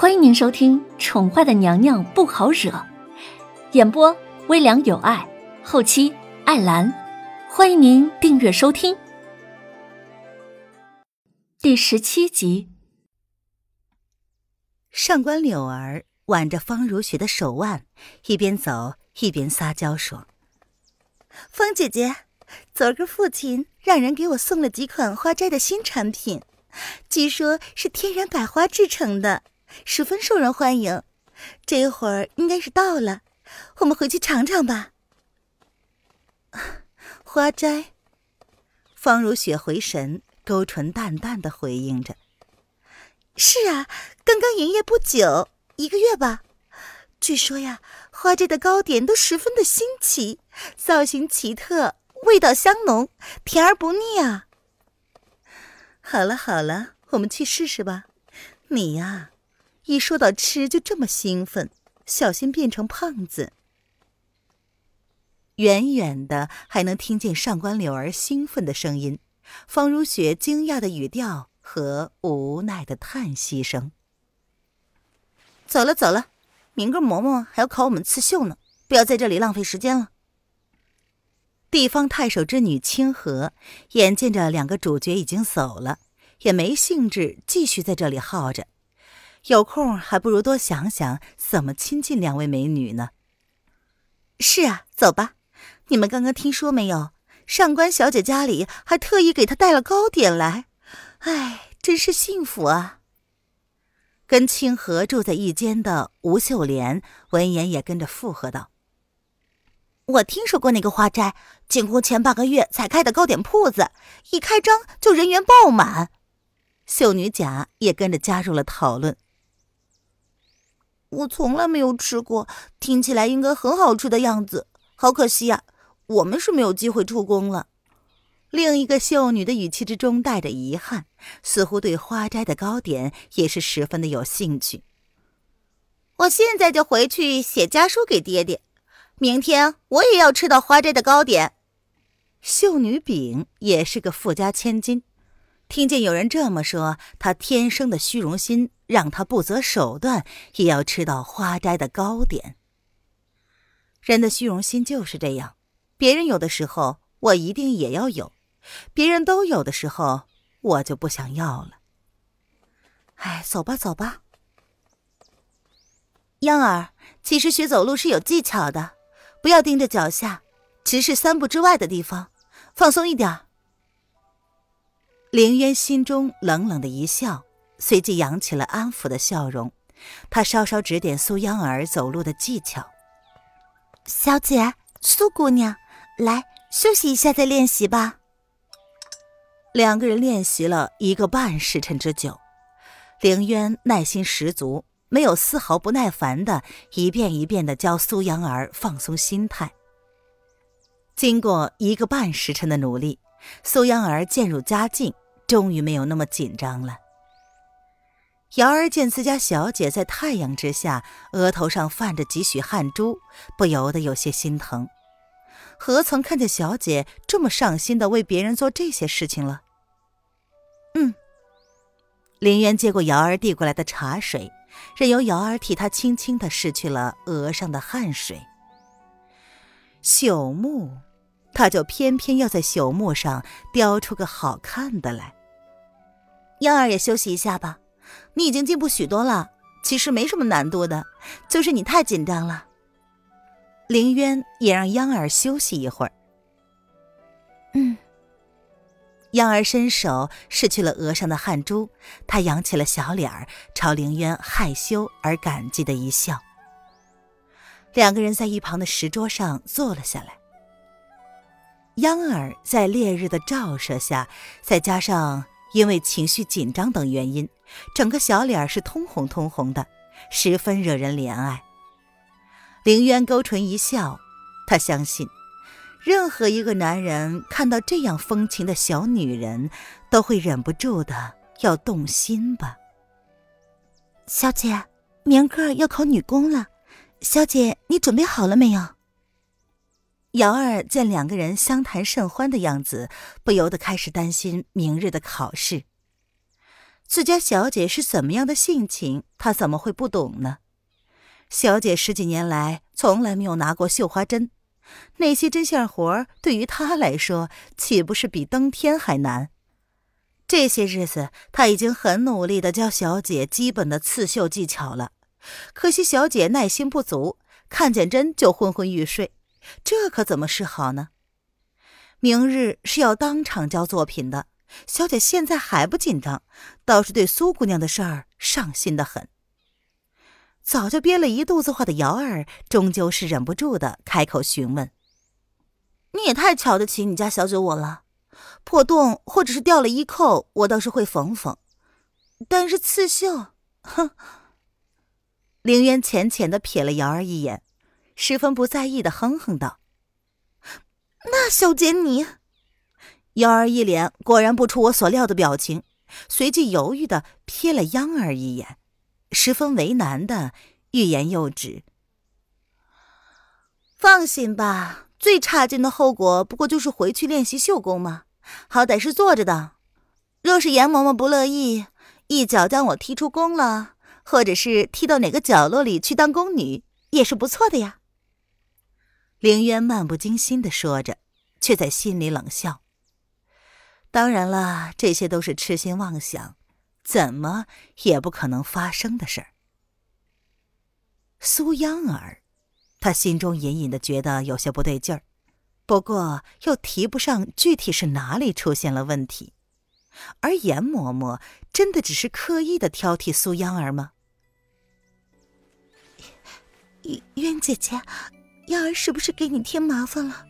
欢迎您收听《宠坏的娘娘不好惹》，演播微凉有爱，后期艾兰。欢迎您订阅收听第十七集。上官柳儿挽着方如雪的手腕，一边走一边撒娇说：“方姐姐，昨儿个父亲让人给我送了几款花斋的新产品，据说是天然百花制成的。”十分受人欢迎，这会儿应该是到了，我们回去尝尝吧。花斋，方如雪回神，勾唇淡淡的回应着：“是啊，刚刚营业不久，一个月吧。据说呀，花斋的糕点都十分的新奇，造型奇特，味道香浓，甜而不腻啊。”好了好了，我们去试试吧。你呀。一说到吃就这么兴奋，小心变成胖子。远远的还能听见上官柳儿兴奋的声音，方如雪惊讶的语调和无奈的叹息声。走了走了，明个嬷嬷还要考我们刺绣呢，不要在这里浪费时间了。地方太守之女清河眼见着两个主角已经走了，也没兴致继续在这里耗着。有空还不如多想想怎么亲近两位美女呢。是啊，走吧。你们刚刚听说没有？上官小姐家里还特意给她带了糕点来。哎，真是幸福啊！跟清河住在一间的吴秀莲闻言也跟着附和道：“我听说过那个花斋，进宫前半个月才开的糕点铺子，一开张就人员爆满。”秀女甲也跟着加入了讨论。我从来没有吃过，听起来应该很好吃的样子。好可惜呀，我们是没有机会出宫了。另一个秀女的语气之中带着遗憾，似乎对花斋的糕点也是十分的有兴趣。我现在就回去写家书给爹爹，明天我也要吃到花斋的糕点。秀女丙也是个富家千金。听见有人这么说，她天生的虚荣心让他不择手段也要吃到花斋的糕点。人的虚荣心就是这样，别人有的时候我一定也要有，别人都有的时候我就不想要了。哎，走吧，走吧。央儿，其实学走路是有技巧的，不要盯着脚下，直视三步之外的地方，放松一点。凌渊心中冷冷的一笑，随即扬起了安抚的笑容。他稍稍指点苏央儿走路的技巧：“小姐，苏姑娘，来休息一下再练习吧。”两个人练习了一个半时辰之久，凌渊耐心十足，没有丝毫不耐烦的一遍一遍的教苏央儿放松心态。经过一个半时辰的努力。苏央儿渐入佳境，终于没有那么紧张了。瑶儿见自家小姐在太阳之下，额头上泛着几许汗珠，不由得有些心疼。何曾看见小姐这么上心的为别人做这些事情了？嗯。林渊接过瑶儿递过来的茶水，任由瑶儿替他轻轻的拭去了额上的汗水。朽木。他就偏偏要在朽木上雕出个好看的来。央儿也休息一下吧，你已经进步许多了，其实没什么难度的，就是你太紧张了。凌渊也让央儿休息一会儿。嗯。央儿伸手拭去了额上的汗珠，他扬起了小脸儿，朝凌渊害羞而感激的一笑。两个人在一旁的石桌上坐了下来。央儿在烈日的照射下，再加上因为情绪紧张等原因，整个小脸是通红通红的，十分惹人怜爱。凌渊勾唇一笑，他相信，任何一个男人看到这样风情的小女人，都会忍不住的要动心吧。小姐，明个要考女工了，小姐你准备好了没有？瑶儿见两个人相谈甚欢的样子，不由得开始担心明日的考试。自家小姐是怎么样的性情，他怎么会不懂呢？小姐十几年来从来没有拿过绣花针，那些针线活对于她来说，岂不是比登天还难？这些日子，他已经很努力的教小姐基本的刺绣技巧了，可惜小姐耐心不足，看见针就昏昏欲睡，这可怎么是好呢？明日是要当场交作品的。小姐现在还不紧张，倒是对苏姑娘的事儿上心的很。早就憋了一肚子话的瑶儿，终究是忍不住的开口询问：“你也太瞧得起你家小姐我了，破洞或者是掉了衣扣，我倒是会缝缝，但是刺绣，哼。”凌渊浅浅的瞥了瑶儿一眼，十分不在意的哼哼道：“那小姐你……”幺儿一脸果然不出我所料的表情，随即犹豫的瞥了央儿一眼，十分为难的欲言又止。放心吧，最差劲的后果不过就是回去练习绣功嘛，好歹是坐着的。若是严嬷嬷不乐意，一脚将我踢出宫了，或者是踢到哪个角落里去当宫女，也是不错的呀。凌渊漫不经心的说着，却在心里冷笑。当然了，这些都是痴心妄想，怎么也不可能发生的事儿。苏央儿，他心中隐隐的觉得有些不对劲儿，不过又提不上具体是哪里出现了问题。而严嬷嬷真的只是刻意的挑剔苏央儿吗？渊姐姐，央儿是不是给你添麻烦了？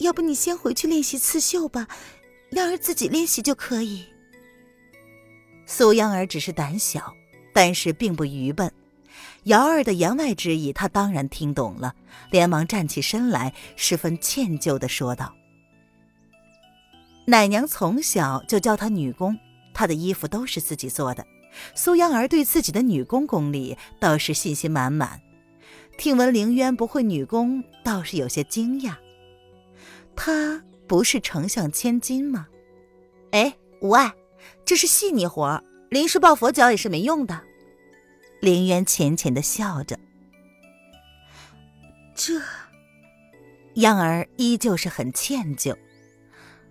要不你先回去练习刺绣吧。央儿自己练习就可以。苏央儿只是胆小，但是并不愚笨。瑶儿的言外之意，她当然听懂了，连忙站起身来，十分歉疚的说道：“奶娘从小就教她女工，她的衣服都是自己做的。”苏央儿对自己的女工功力倒是信心满满。听闻凌渊不会女工，倒是有些惊讶。他。不是丞相千金吗？哎，无碍，这是细腻活儿临时抱佛脚也是没用的。凌渊浅浅的笑着。这，央儿依旧是很歉疚。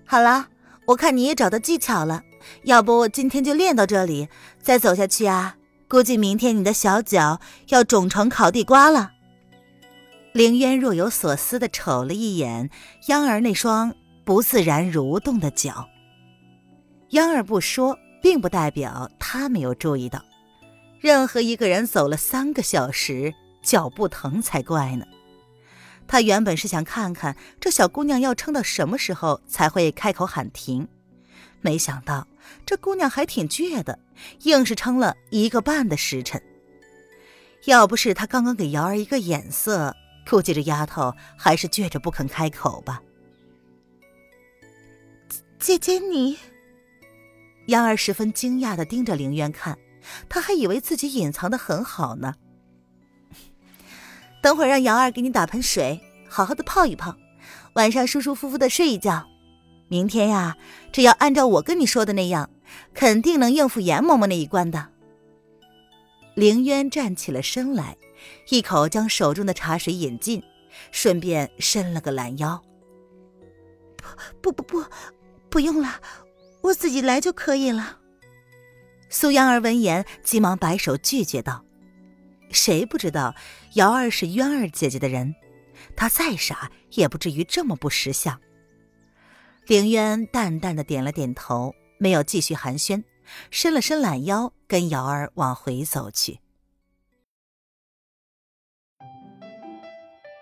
好了，我看你也找到技巧了，要不今天就练到这里，再走下去啊，估计明天你的小脚要肿成烤地瓜了。凌渊若有所思的瞅了一眼央儿那双。不自然蠕动的脚。央儿不说，并不代表他没有注意到。任何一个人走了三个小时，脚不疼才怪呢。他原本是想看看这小姑娘要撑到什么时候才会开口喊停，没想到这姑娘还挺倔的，硬是撑了一个半的时辰。要不是他刚刚给瑶儿一个眼色，估计这丫头还是倔着不肯开口吧。姐姐，你。杨儿十分惊讶的盯着凌渊看，他还以为自己隐藏的很好呢。等会儿让杨儿给你打盆水，好好的泡一泡，晚上舒舒服服的睡一觉。明天呀，只要按照我跟你说的那样，肯定能应付严嬷嬷那一关的。凌渊站起了身来，一口将手中的茶水饮尽，顺便伸了个懒腰。不不不不。不用了，我自己来就可以了。苏央儿闻言，急忙摆手拒绝道：“谁不知道瑶儿是渊儿姐姐的人？她再傻，也不至于这么不识相。”凌渊淡淡的点了点头，没有继续寒暄，伸了伸懒腰，跟瑶儿往回走去。